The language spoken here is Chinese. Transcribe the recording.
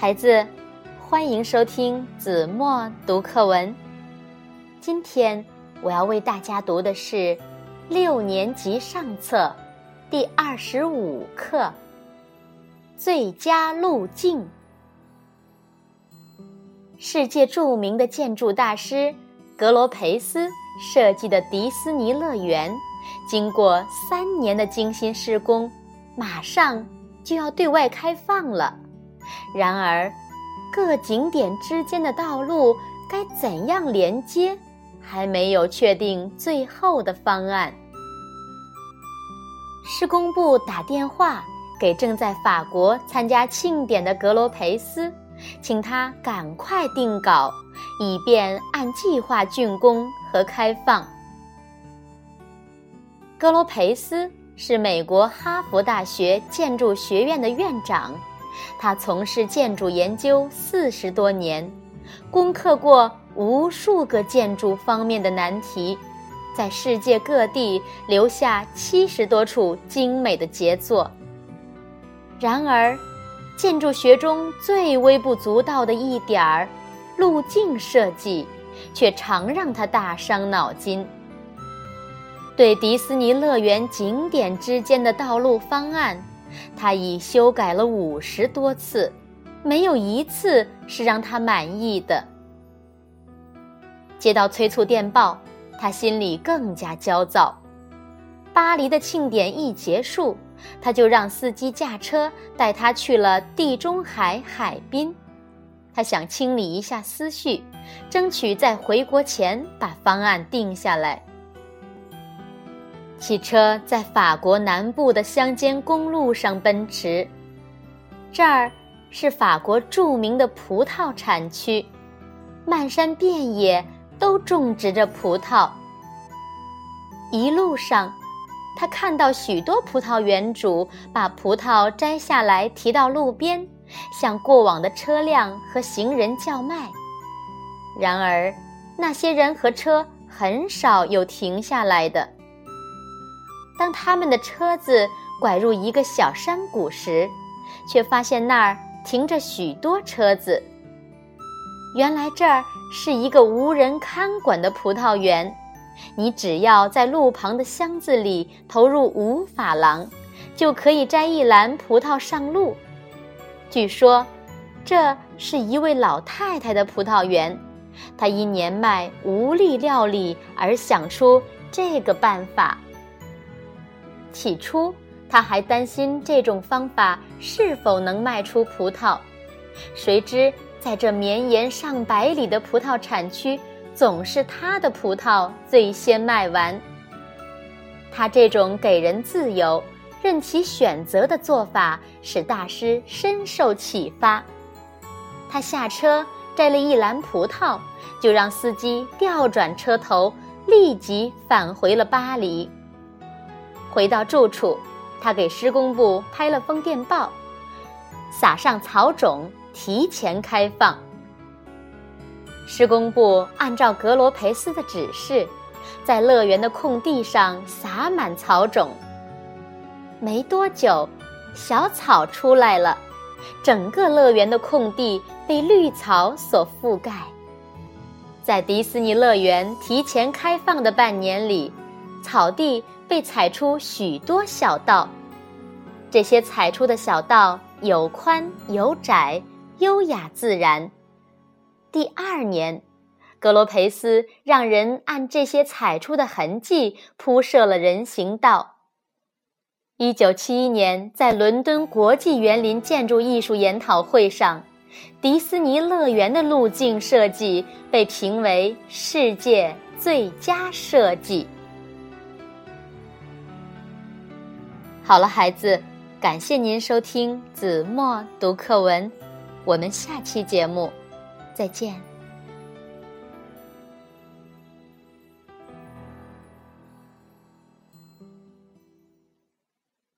孩子，欢迎收听子墨读课文。今天我要为大家读的是六年级上册第二十五课《最佳路径》。世界著名的建筑大师格罗培斯设计的迪斯尼乐园，经过三年的精心施工，马上就要对外开放了。然而，各景点之间的道路该怎样连接，还没有确定最后的方案。施工部打电话给正在法国参加庆典的格罗培斯，请他赶快定稿，以便按计划竣工和开放。格罗培斯是美国哈佛大学建筑学院的院长。他从事建筑研究四十多年，攻克过无数个建筑方面的难题，在世界各地留下七十多处精美的杰作。然而，建筑学中最微不足道的一点儿——路径设计，却常让他大伤脑筋。对迪士尼乐园景点之间的道路方案。他已修改了五十多次，没有一次是让他满意的。接到催促电报，他心里更加焦躁。巴黎的庆典一结束，他就让司机驾车带他去了地中海海滨。他想清理一下思绪，争取在回国前把方案定下来。汽车在法国南部的乡间公路上奔驰，这儿是法国著名的葡萄产区，漫山遍野都种植着葡萄。一路上，他看到许多葡萄园主把葡萄摘下来提到路边，向过往的车辆和行人叫卖。然而，那些人和车很少有停下来的。当他们的车子拐入一个小山谷时，却发现那儿停着许多车子。原来这儿是一个无人看管的葡萄园，你只要在路旁的箱子里投入五法郎，就可以摘一篮葡萄上路。据说，这是一位老太太的葡萄园，她因年迈无力料理而想出这个办法。起初，他还担心这种方法是否能卖出葡萄。谁知，在这绵延上百里的葡萄产区，总是他的葡萄最先卖完。他这种给人自由、任其选择的做法，使大师深受启发。他下车摘了一篮葡萄，就让司机调转车头，立即返回了巴黎。回到住处，他给施工部拍了封电报，撒上草种，提前开放。施工部按照格罗培斯的指示，在乐园的空地上撒满草种。没多久，小草出来了，整个乐园的空地被绿草所覆盖。在迪士尼乐园提前开放的半年里，草地。被踩出许多小道，这些踩出的小道有宽有窄，优雅自然。第二年，格罗培斯让人按这些踩出的痕迹铺设了人行道。一九七一年，在伦敦国际园林建筑艺术研讨会上，迪斯尼乐园的路径设计被评为世界最佳设计。好了，孩子，感谢您收听子墨读课文，我们下期节目再见。